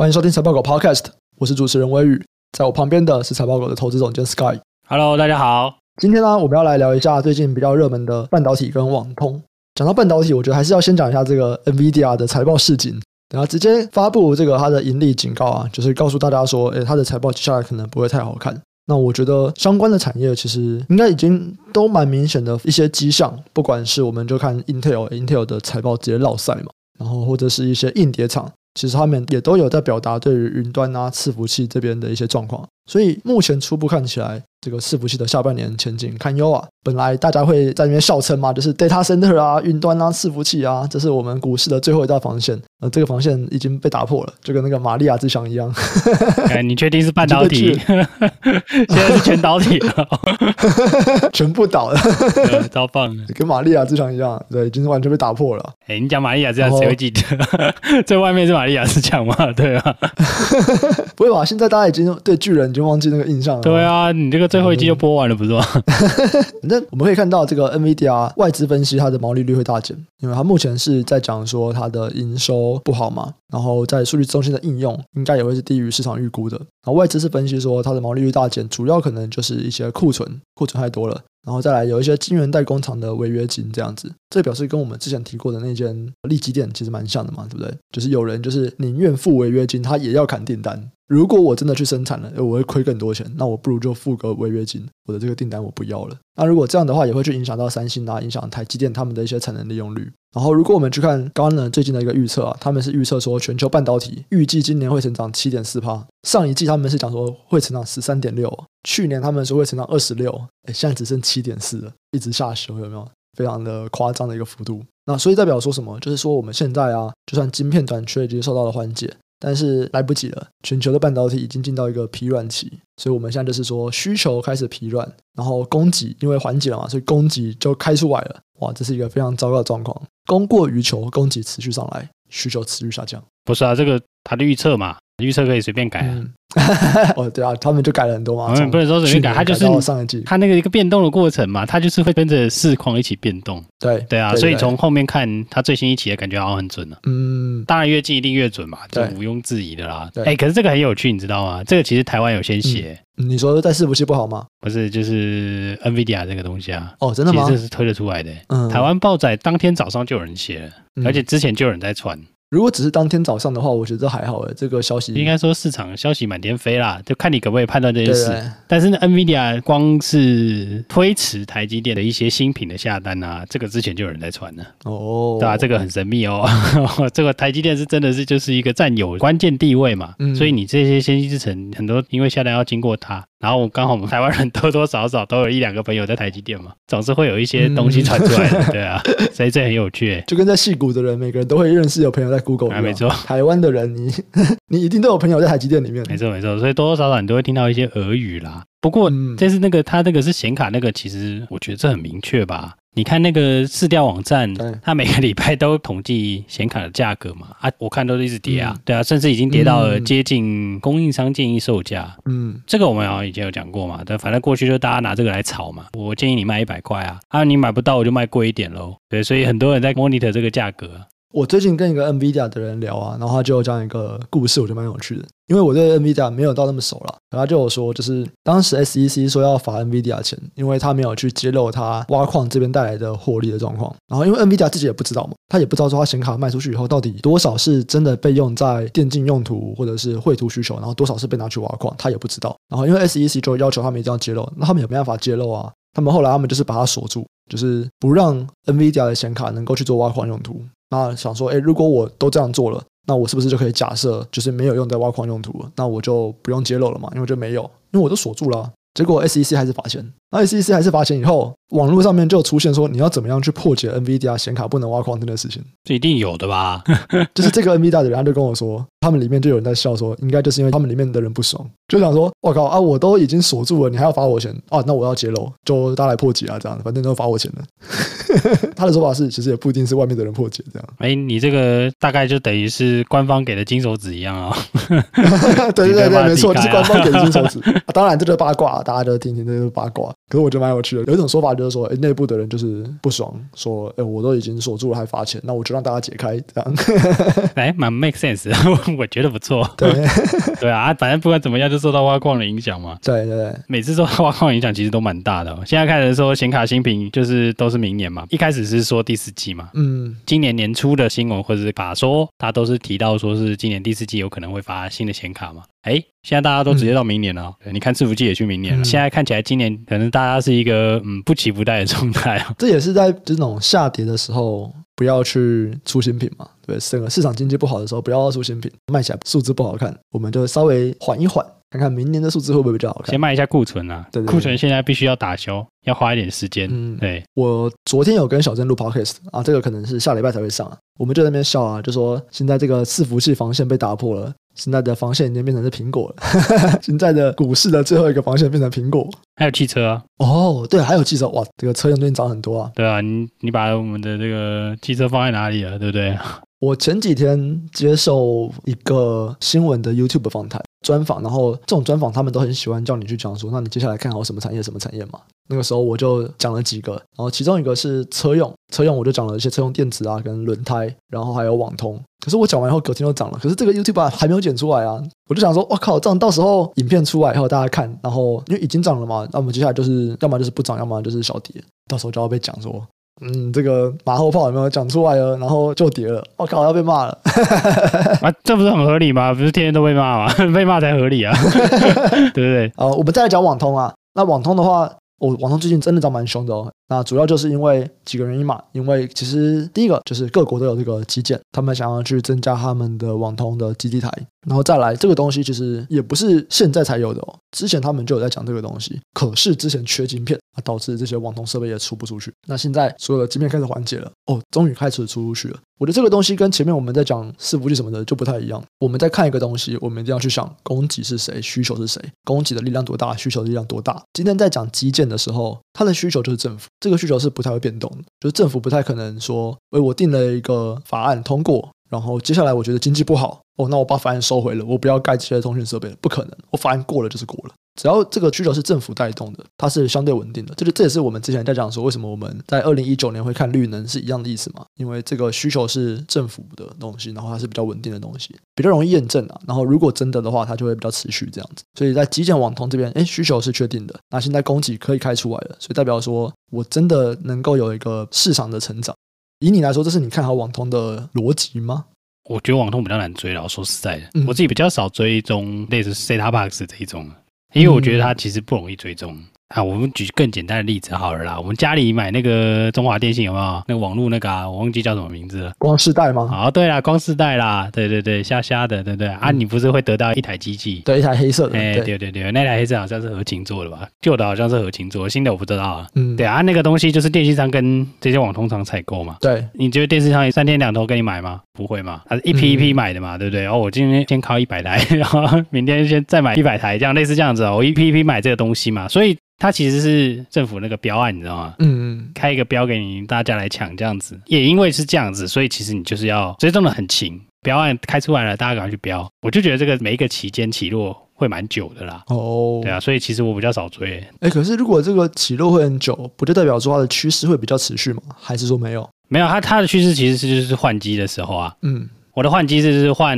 欢迎收听财报狗 Podcast，我是主持人威宇，在我旁边的是财报狗的投资总监 Sky。Hello，大家好。今天呢，我们要来聊一下最近比较热门的半导体跟网通。讲到半导体，我觉得还是要先讲一下这个 NVIDIA 的财报市景，然后直接发布这个它的盈利警告啊，就是告诉大家说，诶，它的财报接下来可能不会太好看。那我觉得相关的产业其实应该已经都蛮明显的一些迹象，不管是我们就看 Intel，Intel 的财报直接落赛嘛，然后或者是一些硬碟厂。其实他们也都有在表达对于云端啊、伺服器这边的一些状况，所以目前初步看起来，这个伺服器的下半年前景堪忧啊。本来大家会在那边笑称嘛，就是 data center 啊、云端啊、伺服器啊，这是我们股市的最后一道防线。呃，这个防线已经被打破了，就跟那个玛利亚之墙一样。哎，你确定是半导体？现在是全导体了，全部倒了，超棒的，跟玛利亚之墙一样，对，已经完全被打破了。哎，你讲玛利亚之墙，谁会记得？在 外面是玛利亚之墙嘛？对啊，不会吧？现在大家已经对巨人已经忘记那个印象了。对啊，你这个最后一季就播完了，不是吗？那我们可以看到，这个 NVIDIA 外资分析它的毛利率会大减，因为它目前是在讲说它的营收。不好嘛，然后在数据中心的应用应该也会是低于市场预估的。然后外资是分析说它的毛利率大减，主要可能就是一些库存，库存太多了。然后再来有一些晶圆代工厂的违约金这样子，这表示跟我们之前提过的那间利基店其实蛮像的嘛，对不对？就是有人就是宁愿付违约金，他也要砍订单。如果我真的去生产了，我会亏更多钱，那我不如就付个违约金，我的这个订单我不要了。那如果这样的话，也会去影响到三星啊，影响台积电他们的一些产能利用率。然后如果我们去看刚刚呢最近的一个预测啊，他们是预测说全球半导体预计今年会成长七点四趴，上一季他们是讲说会成长十三点六，去年他们说会成长二十六，哎，现在只剩七点四了，一直下修，有没有？非常的夸张的一个幅度。那所以代表说什么？就是说我们现在啊，就算晶片短缺已经受到了缓解。但是来不及了，全球的半导体已经进到一个疲软期，所以我们现在就是说需求开始疲软，然后供给因为缓解了嘛，所以供给就开出来了，哇，这是一个非常糟糕的状况，供过于求，供给持续上来，需求持续下降。不是啊，这个他的预测嘛。预测可以随便改啊！嗯、哦，对啊，他们就改了很多嘛。不能说随便改，它就是上一季，它那个一个变动的过程嘛，它就是会跟着市况一起变动。对对啊，对对对，所以从后面看，它最新一期的感觉好像很准了、啊。嗯，当然越近一定越准嘛，这毋庸置疑的啦。哎，可是这个很有趣，你知道吗？这个其实台湾有先写、嗯。你说在伺服器不好吗？不是，就是 NVIDIA 这个东西啊。哦，真的吗？其实这是推得出来的。嗯，台湾报载当天早上就有人写了，嗯、而且之前就有人在传。如果只是当天早上的话，我觉得还好诶。这个消息应该说市场消息满天飞啦，就看你可不可以判断这件事。但是呢，NVIDIA 光是推迟台积电的一些新品的下单啊，这个之前就有人在传了哦，对吧、啊？这个很神秘哦。这个台积电是真的是就是一个占有关键地位嘛，嗯、所以你这些先进制程很多因为下单要经过它。然后刚好我们台湾人多多少少都有一两个朋友在台积电嘛，总是会有一些东西传出来的，嗯、对啊，所以这很有趣。就跟在戏谷的人，每个人都会认识有朋友在 Google，啊，没错。台湾的人，你你一定都有朋友在台积电里面，没错没错。所以多多少少你都会听到一些俄语啦。不过这是那个他那个是显卡那个，其实我觉得这很明确吧。你看那个市调网站，它每个礼拜都统计显卡的价格嘛，啊，我看都是一直跌啊，嗯、对啊，甚至已经跌到了接近供应商建议售价。嗯，这个我们好像以前有讲过嘛，但反正过去就大家拿这个来炒嘛。我建议你卖一百块啊，啊，你买不到我就卖贵一点喽。对，所以很多人在 monitor 这个价格。我最近跟一个 NVIDIA 的人聊啊，然后他就讲一个故事，我觉得蛮有趣的。因为我对 NVIDIA 没有到那么熟了，然后就有说，就是当时 SEC 说要罚 NVIDIA 钱，因为他没有去揭露他挖矿这边带来的获利的状况。然后因为 NVIDIA 自己也不知道嘛，他也不知道说他显卡卖出去以后到底多少是真的被用在电竞用途或者是绘图需求，然后多少是被拿去挖矿，他也不知道。然后因为 SEC 就要求他们一定要揭露，那他们也没办法揭露啊。他们后来他们就是把它锁住，就是不让 NVIDIA 的显卡能够去做挖矿用途。那想说，哎，如果我都这样做了，那我是不是就可以假设，就是没有用在挖矿用途了？那我就不用揭露了嘛，因为就没有，因为我都锁住了啊。结果 SEC 还是罚钱，那 SEC 还是罚钱以后，网络上面就出现说，你要怎么样去破解 NVIDIA 显卡不能挖矿这件事情？这一定有的吧？就是这个 NVIDIA 的人他就跟我说，他们里面就有人在笑说，应该就是因为他们里面的人不爽，就想说，我靠啊，我都已经锁住了，你还要罚我钱啊？那我要揭露，就大家来破解啊，这样，反正都罚我钱了。他的说法是，其实也不一定是外面的人破解这样。哎，你这个大概就等于是官方给的金手指一样啊、哦。对对对，没错，就是官方给的金手指。啊、当然，这就是八卦，大家就听听这是八卦。可是我觉得蛮有趣的，有一种说法就是说，哎，内部的人就是不爽，说，哎，我都已经锁住了还罚钱，那我就让大家解开这样。哎，蛮 make sense。我觉得不错。对 对啊，反正不管怎么样，就受到挖矿的影响嘛。对对对，每次受到挖矿影响，其实都蛮大的。现在开始说显卡新品，就是都是明年嘛。一开始是说第四季嘛，嗯，今年年初的新闻或者是法说，他都是提到说是今年第四季有可能会发新的显卡嘛。哎，现在大家都直接到明年了。嗯、你看伺服器也去明年了。嗯、现在看起来今年可能大家是一个嗯不期不待的状态啊。这也是在这种下跌的时候不要去出新品嘛。对，整个市场经济不好的时候不要出新品，卖起来数字不好看，我们就稍微缓一缓，看看明年的数字会不会比较好看。先卖一下库存啊，对，对，对，库存现在必须要打消，要花一点时间。嗯，对。我昨天有跟小郑录 podcast 啊，这个可能是下礼拜才会上啊。我们就在那边笑啊，就说现在这个伺服器防线被打破了。现在的防线已经变成是苹果了，现在的股市的最后一个防线变成苹果，还有汽车啊？哦，对，还有汽车，哇，这个车用最近涨很多啊。对啊，你你把我们的这个汽车放在哪里了，对不对？我前几天接受一个新闻的 YouTube 访谈专访，然后这种专访他们都很喜欢叫你去讲说，那你接下来看好什么产业，什么产业嘛？那个时候我就讲了几个，然后其中一个是车用，车用我就讲了一些车用电池啊，跟轮胎，然后还有网通。可是我讲完以后隔天就涨了，可是这个 YouTube 还没有剪出来啊！我就想说，我靠，这样到时候影片出来以后大家看，然后因为已经涨了嘛，那我们接下来就是要么就是不涨，要么就是小跌，到时候就要被讲说。嗯，这个马后炮有没有讲出来了？然后就跌了，我靠，要被骂了。啊，这不是很合理吗？不是天天都被骂吗？被骂才合理啊，对不对？呃，我们再来讲网通啊。那网通的话，我、哦、网通最近真的涨蛮凶的哦。那主要就是因为几个原因嘛。因为其实第一个就是各国都有这个基建，他们想要去增加他们的网通的基地台。然后再来，这个东西其实也不是现在才有的哦，之前他们就有在讲这个东西。可是之前缺晶片啊，导致这些网通设备也出不出去。那现在所有的晶片开始缓解了，哦，终于开始出出去了。我觉得这个东西跟前面我们在讲伺服器什么的就不太一样。我们在看一个东西，我们一定要去想供给是谁，需求是谁，供给的力量多大，需求的力量多大。今天在讲基建的时候，它的需求就是政府，这个需求是不太会变动的，就是政府不太可能说，诶，我定了一个法案通过。然后接下来我觉得经济不好哦，那我把法案收回了，我不要盖这些通讯设备了，不可能，我法案过了就是过了。只要这个需求是政府带动的，它是相对稳定的。这就这也是我们之前在讲说，为什么我们在二零一九年会看绿能是一样的意思嘛？因为这个需求是政府的东西，然后它是比较稳定的东西，比较容易验证啊。然后如果真的的话，它就会比较持续这样子。所以在基建网通这边，哎，需求是确定的，那现在供给可以开出来了，所以代表说我真的能够有一个市场的成长。以你来说，这是你看好网通的逻辑吗？我觉得网通比较难追了。我说实在的，嗯、我自己比较少追踪类似 set-top box 这一种，因为我觉得它其实不容易追踪。啊，我们举更简单的例子好了啦。我们家里买那个中华电信有没有那个网络那个啊？我忘记叫什么名字了。光世代吗？啊，对啦，光世代啦。对对对，瞎瞎的，对不对？嗯、啊，你不是会得到一台机器？对，一台黑色的。哎，对对对，那台黑色好像是合勤做的吧？旧的好像是合勤做的，新的我不知道啊。嗯，对啊，那个东西就是电信商跟这些网通厂采购嘛。对，你觉得电信商三天两头给你买吗？不会嘛？它是一批一批买的嘛，嗯、对不对？然后我今天先靠一百台，然后明天先再买一百台，这样类似这样子哦。我一批一批买这个东西嘛，所以。它其实是政府那个标案，你知道吗？嗯嗯，开一个标给你，大家来抢这样子。也因为是这样子，所以其实你就是要追踪的很勤。标案开出来了，大家赶快去标。我就觉得这个每一个期间起落会蛮久的啦。哦，对啊，所以其实我比较少追。哎，可是如果这个起落会很久，不就代表说它的趋势会比较持续吗？还是说没有？没有，它它的趋势其实是就是换机的时候啊。嗯。我的换机制是换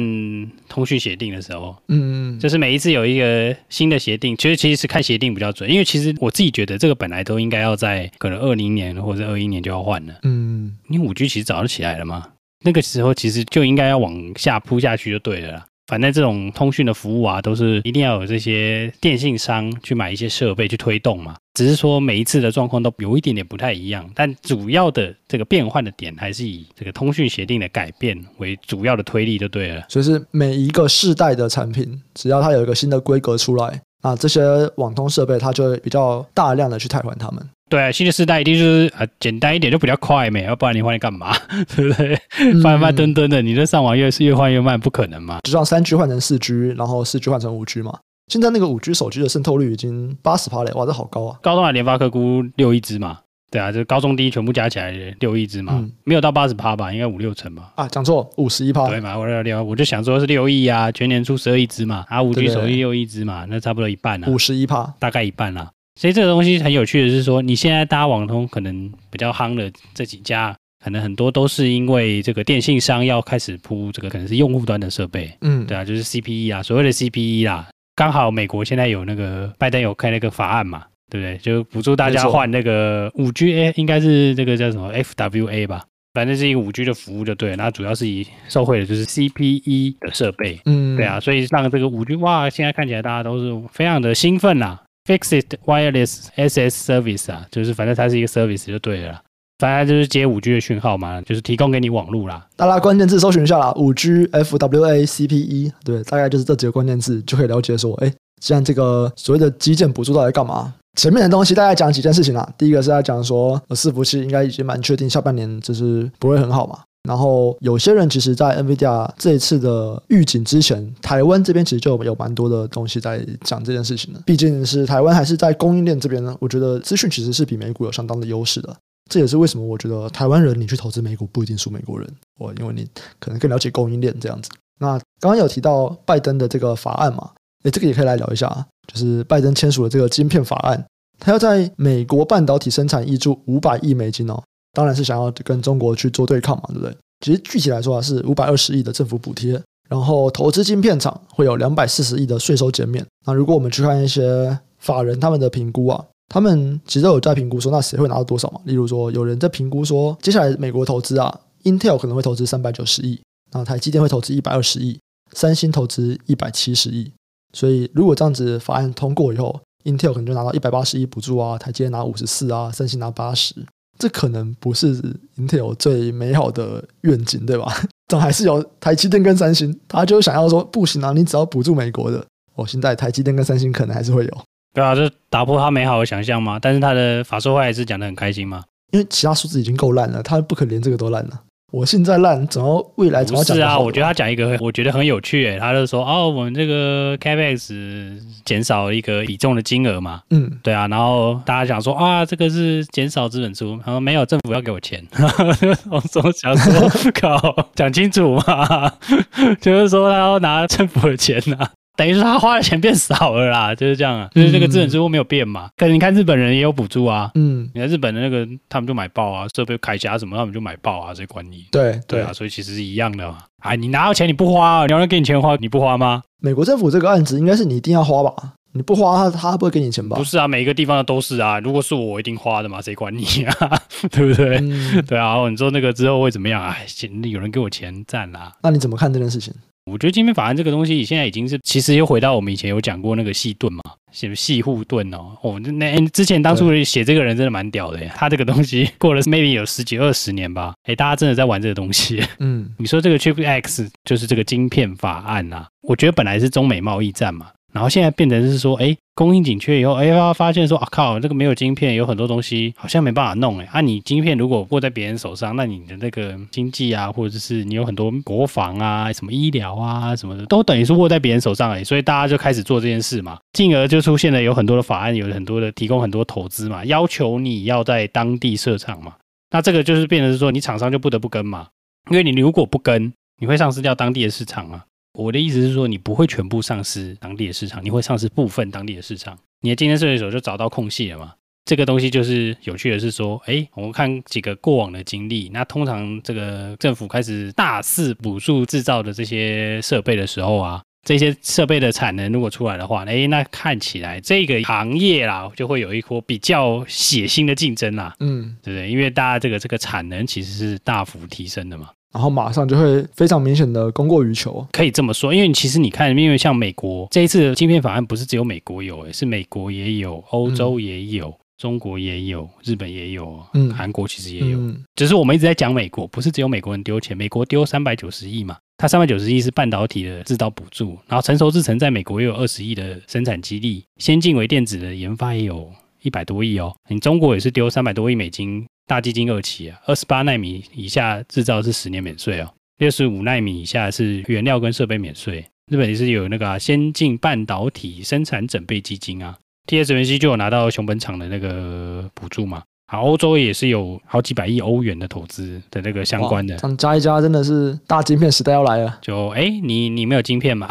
通讯协定的时候，嗯，就是每一次有一个新的协定，其实其实是看协定比较准，因为其实我自己觉得这个本来都应该要在可能二零年或者二一年就要换了，嗯，因为五 G 其实早就起来了嘛，那个时候其实就应该要往下铺下去就对了啦。反正这种通讯的服务啊，都是一定要有这些电信商去买一些设备去推动嘛。只是说每一次的状况都有一点点不太一样，但主要的这个变换的点还是以这个通讯协定的改变为主要的推力就对了。所以是每一个世代的产品，只要它有一个新的规格出来，啊，这些网通设备它就会比较大量的去替换它们。对啊，新的世代一定就是啊，简单一点就比较快没，要不然你换来干嘛？对不对？慢慢蹲蹲的，你这上网越是越换越慢，不可能嘛？就让三 G 换成四 G，然后四 G 换成五 G 嘛。现在那个五 G 手机的渗透率已经八十趴了，哇，这好高啊！高通的联发科估六亿只嘛，对啊，就高中低全部加起来六亿只嘛，嗯、没有到八十趴吧，应该五六成吧？啊，讲错，五十一趴，对嘛？我六，我就想说是六亿啊，全年出十二亿只嘛，啊，五 G 手机六亿只嘛，那差不多一半啊，五十一趴，大概一半啦。所以这个东西很有趣的是说，你现在搭网通可能比较夯的这几家，可能很多都是因为这个电信商要开始铺这个可能是用户端的设备，嗯，对啊，就是 CPE 啊，所谓的 CPE 啦，刚好美国现在有那个拜登有开那个法案嘛，对不对？就补助大家换那个五 G A，应该是这个叫什么 FWA 吧。反正是一个五 G 的服务就对了，那主要是以受惠的就是 CPE 的设备，嗯，对啊，所以让这个五 G 哇，现在看起来大家都是非常的兴奋啦。Fixed Wireless SS Service 啊，就是反正它是一个 service 就对了，反正就是接五 G 的讯号嘛，就是提供给你网络啦。大家关键字搜寻一下啦，五 G FWA CPE，对，大概就是这几个关键字就可以了解说，哎，既然这个所谓的基建补助到底干嘛？前面的东西大概讲几件事情啦。第一个是在讲说，伺服器应该已经蛮确定下半年就是不会很好嘛。然后有些人其实，在 NVIDIA 这一次的预警之前，台湾这边其实就有蛮多的东西在讲这件事情的。毕竟是台湾还是在供应链这边呢，我觉得资讯其实是比美股有相当的优势的。这也是为什么我觉得台湾人你去投资美股不一定输美国人，我因为你可能更了解供应链这样子。那刚刚有提到拜登的这个法案嘛，诶，这个也可以来聊一下。就是拜登签署了这个晶片法案，他要在美国半导体生产挹注五百亿美金哦，当然是想要跟中国去做对抗嘛，对不对？其实具体来说啊，是五百二十亿的政府补贴，然后投资晶片厂会有两百四十亿的税收减免。那如果我们去看一些法人他们的评估啊，他们其实都有在评估说，那谁会拿到多少嘛？例如说，有人在评估说，接下来美国投资啊，Intel 可能会投资三百九十亿，那台积电会投资一百二十亿，三星投资一百七十亿。所以，如果这样子法案通过以后，Intel 可能就拿到一百八十亿补助啊，台积电拿五十四啊，三星拿八十，这可能不是 Intel 最美好的愿景，对吧？总还是有台积电跟三星，他就想要说，不行啊，你只要补助美国的，哦，现在台积电跟三星可能还是会有。对啊，这打破他美好的想象嘛。但是他的法说会还是讲得很开心嘛，因为其他数字已经够烂了，他不可能连这个都烂了。我现在烂，怎么未来怎么讲？是啊，我觉得他讲一个，我觉得很有趣诶。他就说，哦，我们这个 Capex 减少一个比重的金额嘛。嗯，对啊。然后大家想说，啊，这个是减少资本出。他说没有，政府要给我钱。我说想说，靠，讲清楚嘛，就是说他要拿政府的钱呐、啊。等于是他花的钱变少了啦，就是这样啊，就是这个资本支出没有变嘛。可是你看日本人也有补助啊，嗯，你看日本的那个他们就买爆啊，设备铠甲什么他们就买爆啊，谁管你？对对啊，所以其实是一样的嘛。哎，你拿到钱你不花，你要人给你钱花，你不花吗？美国政府这个案子应该是你一定要花吧？你不花他他不会给你钱吧？不是啊，每一个地方的都是啊。如果是我，我一定花的嘛，谁管你啊？对不对？嗯、对啊，你说那个之后会怎么样？哎，有人给我钱赚啦。那你怎么看这件事情？我觉得晶片法案这个东西，现在已经是其实又回到我们以前有讲过那个细盾嘛，写细护盾哦。哦，那之前当初写这个人真的蛮屌的呀。他这个东西过了 maybe 有十几二十年吧，哎，大家真的在玩这个东西。嗯，你说这个 Chip X 就是这个晶片法案啊，我觉得本来是中美贸易战嘛。然后现在变成是说，哎，供应紧缺以后，哎，他发现说，啊靠，这个没有晶片，有很多东西好像没办法弄，哎，啊，你晶片如果握在别人手上，那你的那个经济啊，或者是你有很多国防啊、什么医疗啊什么的，都等于是握在别人手上，哎，所以大家就开始做这件事嘛，进而就出现了有很多的法案，有很多的提供很多投资嘛，要求你要在当地设厂嘛，那这个就是变成是说，你厂商就不得不跟嘛，因为你如果不跟，你会丧失掉当地的市场啊。我的意思是说，你不会全部丧失当地的市场，你会丧失部分当地的市场。你的竞争对手就找到空隙了嘛？这个东西就是有趣的是说，哎，我们看几个过往的经历，那通常这个政府开始大肆补助制造的这些设备的时候啊，这些设备的产能如果出来的话，哎，那看起来这个行业啦就会有一波比较血腥的竞争啦，嗯，对不对？因为大家这个这个产能其实是大幅提升的嘛。然后马上就会非常明显的供过于求，可以这么说。因为其实你看，因为像美国这一次的晶片法案不是只有美国有，诶，是美国也有，欧洲也有，嗯、中国也有，日本也有，嗯，韩国其实也有。嗯、只是我们一直在讲美国，不是只有美国人丢钱，美国丢三百九十亿嘛，它三百九十亿是半导体的制造补助，然后成熟制程在美国也有二十亿的生产基地，先进微电子的研发也有一百多亿哦，你中国也是丢三百多亿美金。大基金二期啊，二十八奈米以下制造是十年免税哦，六十五奈米以下是原料跟设备免税。日本也是有那个、啊、先进半导体生产准备基金啊，TSMC 就有拿到熊本厂的那个补助嘛。好，欧洲也是有好几百亿欧元的投资的那个相关的，想加一加，真的是大晶片时代要来了。就哎，你你没有晶片嘛？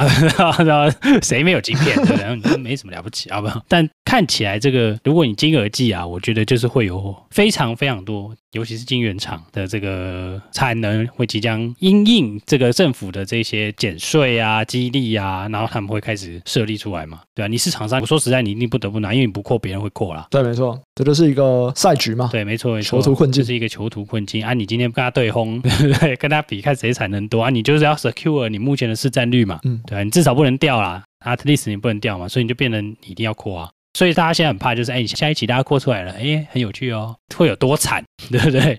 谁没有晶片？然后你说没什么了不起好，不好？但看起来这个，如果你金额计啊，我觉得就是会有非常非常多尤其是晶圆厂的这个产能会即将因应这个政府的这些减税啊、激励啊，然后他们会开始设立出来嘛，对啊，你市场上我说实在，你一定不得不拿，因为你不扩，别人会扩啦。对，没错，这就是一个赛局嘛。对，没错，没错，囚徒困境，这是一个囚徒困境啊！你今天跟他对轰，对 不对？跟他比，看谁产能多啊？你就是要 secure 你目前的市占率嘛，嗯，对啊，你至少不能掉啦，at least 你不能掉嘛，所以你就变成你一定要扩啊。所以大家现在很怕，就是哎，下一期大家扩出来了，哎，很有趣哦，会有多惨，对不对？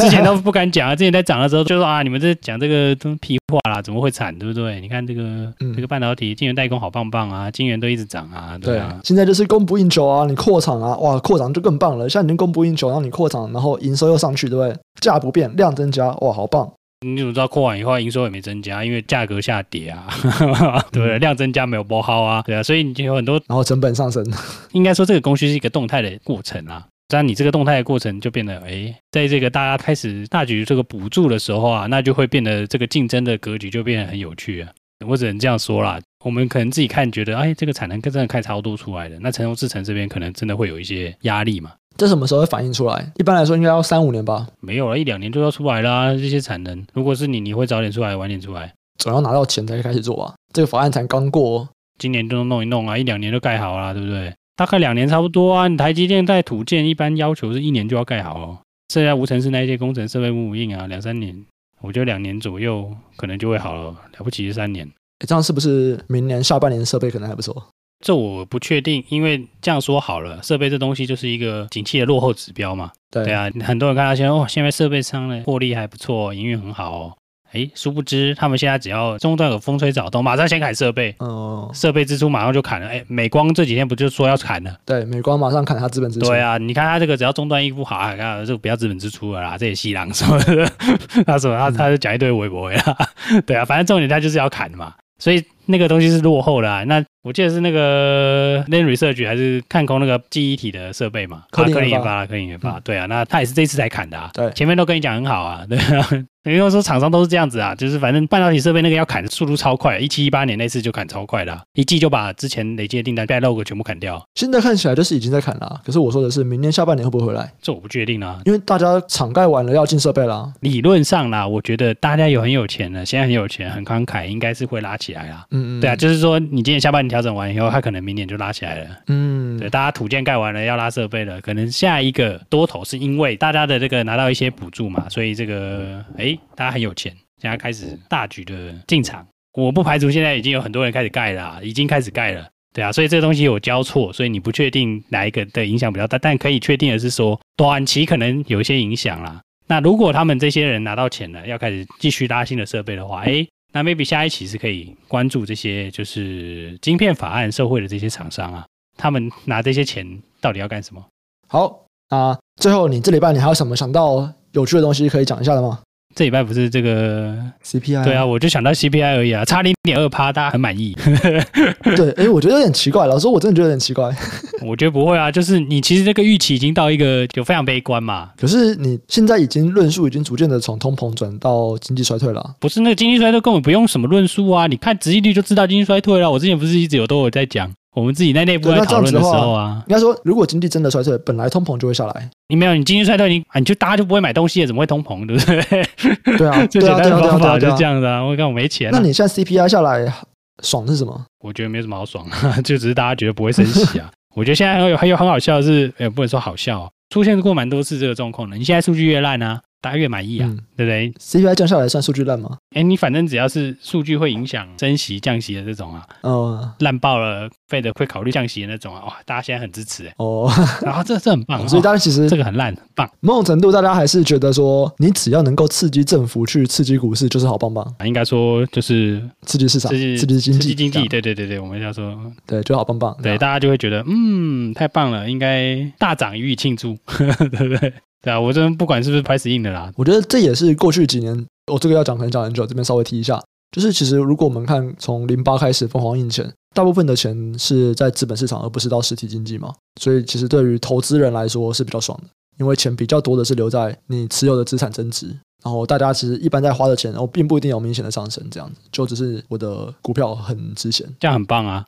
之前都不敢讲啊，之前在涨的时候就说啊，你们这讲这个都屁话啦，怎么会惨，对不对？你看这个、嗯、这个半导体晶圆代工好棒棒啊，晶圆都一直涨啊，对啊。对，现在就是供不应求啊，你扩厂啊，哇，扩厂就更棒了。现在已经供不应求，然后你扩厂，然后营收又上去，对不对？价不变，量增加，哇，好棒。你怎么知道扩完以后营收也没增加？因为价格下跌啊，对不对？量增加没有波好啊，对啊，所以你就有很多，然后成本上升。应该说这个供需是一个动态的过程啊。但你这个动态的过程就变得，哎，在这个大家开始大举这个补助的时候啊，那就会变得这个竞争的格局就变得很有趣啊。我只能这样说啦。我们可能自己看觉得，哎，这个产能真的开超多出来的，那成熟制程这边可能真的会有一些压力嘛。这什么时候会反映出来？一般来说，应该要三五年吧。没有了，一两年就要出来啦。这些产能，如果是你，你会早点出来，晚点出来？总要拿到钱才开始做吧。这个法案才刚过，今年就弄一弄啊，一两年就盖好了，对不对？大概两年差不多啊。你台积电在土建，一般要求是一年就要盖好哦。剩下无尘室那一些工程设备无印啊，两三年，我觉得两年左右可能就会好了，了不起是三年。这样是不是明年下半年设备可能还不错？这我不确定，因为这样说好了，设备这东西就是一个景气的落后指标嘛。对，对啊，很多人看到现在哦，现在设备商的获利还不错，营运很好哦。哎，殊不知他们现在只要中段有风吹草动，马上先砍设备。哦，设备支出马上就砍了。哎，美光这几天不就说要砍了？对，美光马上砍他资本支出。对啊，你看他这个只要中段一不好，看这个不要资本支出了啦，这也西郎什么的，他说他他就讲一堆微博呀。对啊，反正重点他就是要砍嘛，所以。那个东西是落后的啊，那我记得是那个 l a n Research 还是看空那个记忆体的设备嘛？科林研发，科林研发，对啊，那他也是这次才砍的啊。对，前面都跟你讲很好啊，对啊。等于说厂商都是这样子啊，就是反正半导体设备那个要砍的速度超快，一七一八年那次就砍超快的，一季就把之前累积的订单 backlog 全部砍掉。现在看起来就是已经在砍了，可是我说的是明年下半年会不会回来？这我不确定啊，因为大家厂盖完了要进设备了。理论上啦，我觉得大家有很有钱的，现在很有钱，很慷慨，应该是会拉起来啊。嗯嗯，对啊，就是说。你今年下半年调整完以后，它可能明年就拉起来了。嗯，对，大家土建盖完了，要拉设备了，可能下一个多头是因为大家的这个拿到一些补助嘛，所以这个哎，大家很有钱，现在开始大举的进场。我不排除现在已经有很多人开始盖了啊，已经开始盖了。对啊，所以这个东西有交错，所以你不确定哪一个的影响比较大，但可以确定的是说，短期可能有一些影响啦。那如果他们这些人拿到钱了，要开始继续拉新的设备的话，哎。那 maybe 下一期是可以关注这些，就是晶片法案社会的这些厂商啊，他们拿这些钱到底要干什么？好，啊最后你这礼拜你还有什么想到有趣的东西可以讲一下的吗？这礼拜不是这个 CPI？对啊，我就想到 CPI 而已啊，差零点二趴，大家很满意。对，哎，我觉得有点奇怪，老实说，我真的觉得有点奇怪。我觉得不会啊，就是你其实这个预期已经到一个就非常悲观嘛。可是你现在已经论述已经逐渐的从通膨转到经济衰退了啊。不是那个经济衰退根本不用什么论述啊，你看直利率就知道经济衰退了。我之前不是一直有都有在讲。我们自己在内部在讨论的时候啊，应该说，如果经济真的衰退，本来通膨就会下来。你没有，你经济衰退，你啊，你就大家就不会买东西了，怎么会通膨，对不对？对啊，最简单的方法就是这样子啊。我看我没钱。那你现在 CPI 下来爽是什么？我觉得没什么好爽，就只是大家觉得不会升息啊。我觉得现在还有还有很好笑的是，也不能说好笑，出现过蛮多次这个状况的。你现在数据越烂呢？大家越满意啊，嗯、对不对？CPI 降下来算数据烂吗？哎，你反正只要是数据会影响升息降息的这种啊，哦，烂爆了，Fed 会考虑降息的那种啊，哇，大家现在很支持哎，哦，然后这这很棒，所以大家其实、哦、这个很烂，很棒。某种程度，大家还是觉得说，你只要能够刺激政府去刺激股市，就是好棒棒。应该说就是刺激市场，刺激经济，刺激经济，对对对对，我们要说对，就好棒棒。对，大家就会觉得嗯，太棒了，应该大涨予以庆祝，对不对？对啊，我这边不管是不是 price in 的啦，我觉得这也是过去几年，我这个要讲可能讲很久，这边稍微提一下，就是其实如果我们看从零八开始疯狂印钱，大部分的钱是在资本市场，而不是到实体经济嘛，所以其实对于投资人来说是比较爽的，因为钱比较多的是留在你持有的资产增值，然后大家其实一般在花的钱，然后并不一定有明显的上升，这样子就只是我的股票很值钱，这样很棒啊，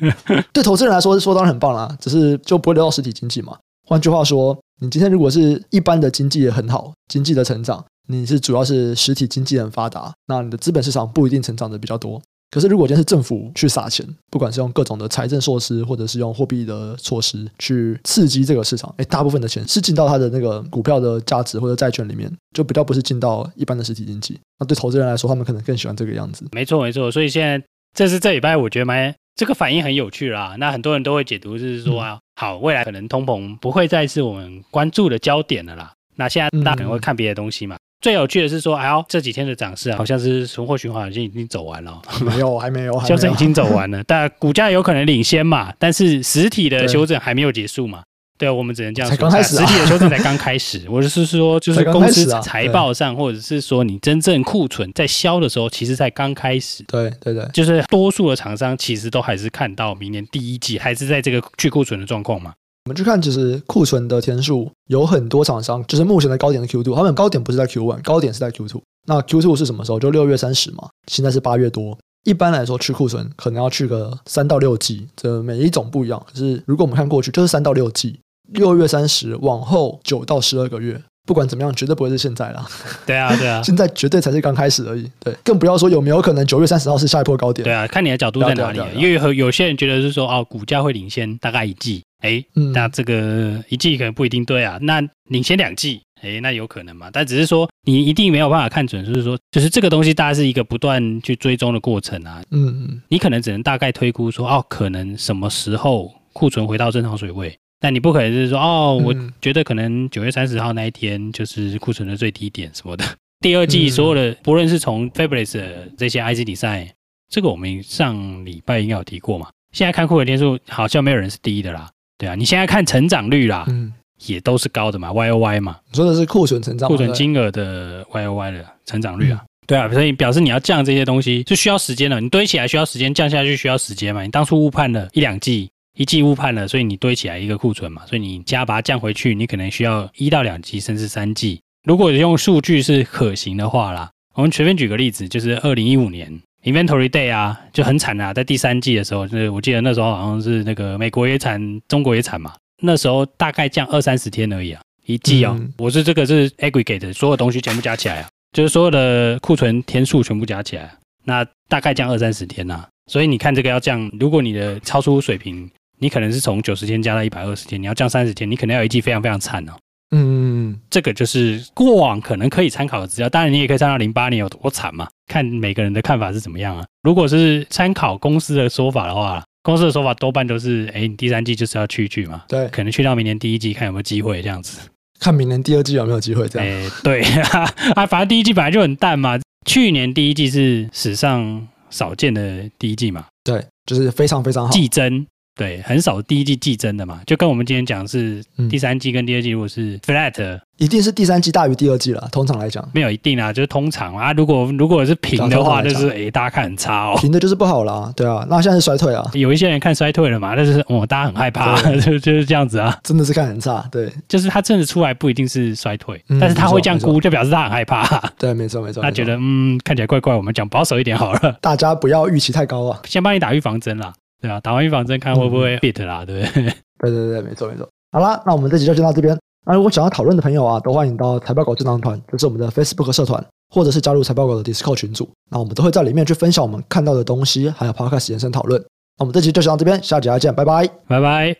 对投资人来说说当然很棒啦，只是就不会流到实体经济嘛。换句话说，你今天如果是一般的经济也很好，经济的成长，你是主要是实体经济很发达，那你的资本市场不一定成长的比较多。可是如果今天是政府去撒钱，不管是用各种的财政措施，或者是用货币的措施去刺激这个市场，诶，大部分的钱是进到它的那个股票的价值或者债券里面，就比较不是进到一般的实体经济。那对投资人来说，他们可能更喜欢这个样子。没错，没错。所以现在这是这礼拜我觉得蛮这个反应很有趣啦。那很多人都会解读就是说啊。嗯好，未来可能通膨不会再是我们关注的焦点了啦。那现在大家可能会看别的东西嘛。嗯、最有趣的是说，哎呦，这几天的涨势啊，好像是存货循环已经已经走完了。没有，还没有，修正已经走完了。但股价有可能领先嘛？但是实体的修正还没有结束嘛？对，我们只能这样说。才刚开始啊，实体的修正才刚开始。我就是说，就是公司财报上，或者是说你真正库存在销的时候，其实才刚开始。对对对，就是多数的厂商其实都还是看到明年第一季还是在这个去库存的状况嘛。我们去看，其实库存的天数，有很多厂商，就是目前的高点的 Q two，他们高点不是在 Q one，高点是在 Q two。那 Q two 是什么时候？就六月三十嘛。现在是八月多。一般来说，去库存可能要去个三到六季，这每一种不一样。可是如果我们看过去，就是三到六季。六月三十往后九到十二个月，不管怎么样，绝对不会是现在啦。对啊，对啊，现在绝对才是刚开始而已。对，更不要说有没有可能九月三十号是下一波高点。对啊，看你的角度在哪里。因为有有些人觉得是说，哦，股价会领先大概一季，哎，那这个一季可能不一定对啊。那领先两季，哎，那有可能嘛？但只是说你一定没有办法看准，就是说，就是这个东西大家是一个不断去追踪的过程啊。嗯嗯，你可能只能大概推估说，哦，可能什么时候库存回到正常水位。但你不可能是说哦，我觉得可能九月三十号那一天就是库存的最低点什么的。第二季所有的，不论是从 Fabless 的这些 IC Design，这个我们上礼拜应该有提过嘛。现在看库存天数，好像没有人是低的啦。对啊，你现在看成长率啦，嗯，也都是高的嘛，Y O Y 嘛。你说的是库存成长，库存金额的 Y O Y 的成长率啊。对啊，所以表示你要降这些东西是需要时间的，你堆起来需要时间，降下去需要时间嘛。你当初误判了一两季。一季误判了，所以你堆起来一个库存嘛，所以你加把它降回去，你可能需要一到两季，甚至三季。如果用数据是可行的话啦，我们随便举个例子，就是二零一五年 Inventory Day 啊，就很惨啊，在第三季的时候，就是我记得那时候好像是那个美国也惨，中国也惨嘛，那时候大概降二三十天而已啊，一季哦，嗯、我是这个是 aggregate 所有东西全部加起来啊，就是所有的库存天数全部加起来，那大概降二三十天呐、啊，所以你看这个要降，如果你的超出水平。你可能是从九十天加到一百二十天，你要降三十天，你可能要一季非常非常惨哦。嗯，这个就是过往可能可以参考的资料，当然你也可以参考零八年有多惨嘛，看每个人的看法是怎么样啊。如果是参考公司的说法的话，公司的说法多半都是，哎，你第三季就是要去一去嘛，对，可能去到明年第一季看有没有机会这样子，看明年第二季有没有机会这样。哎，对 啊，反正第一季本来就很淡嘛，去年第一季是史上少见的第一季嘛，对，就是非常非常好，季增。对，很少第一季季增的嘛，就跟我们今天讲是第三季跟第二季如果是 flat，一定是第三季大于第二季了。通常来讲，没有一定啊，就是通常啊。如果如果是平的话，就是诶，大家看很差哦。平的就是不好啦，对啊。那现在是衰退啊，有一些人看衰退了嘛，但是哦，大家很害怕，就就是这样子啊。真的是看很差，对，就是他真的出来不一定是衰退，但是他会这样估，就表示他很害怕。对，没错没错。他觉得嗯，看起来怪怪，我们讲保守一点好了。大家不要预期太高啊，先帮你打预防针啦。对啊，打完预防针看会不会 fit 啦，对不对？对对对，没错没错。好啦，那我们这集就先到这边。那如果想要讨论的朋友啊，都欢迎到财报狗智囊团，这是我们的 Facebook 社团，或者是加入财报狗的 Discord 群组。那我们都会在里面去分享我们看到的东西，还有 Podcast 延伸讨论。那我们这集就先到这边，下集再见，拜拜，拜拜。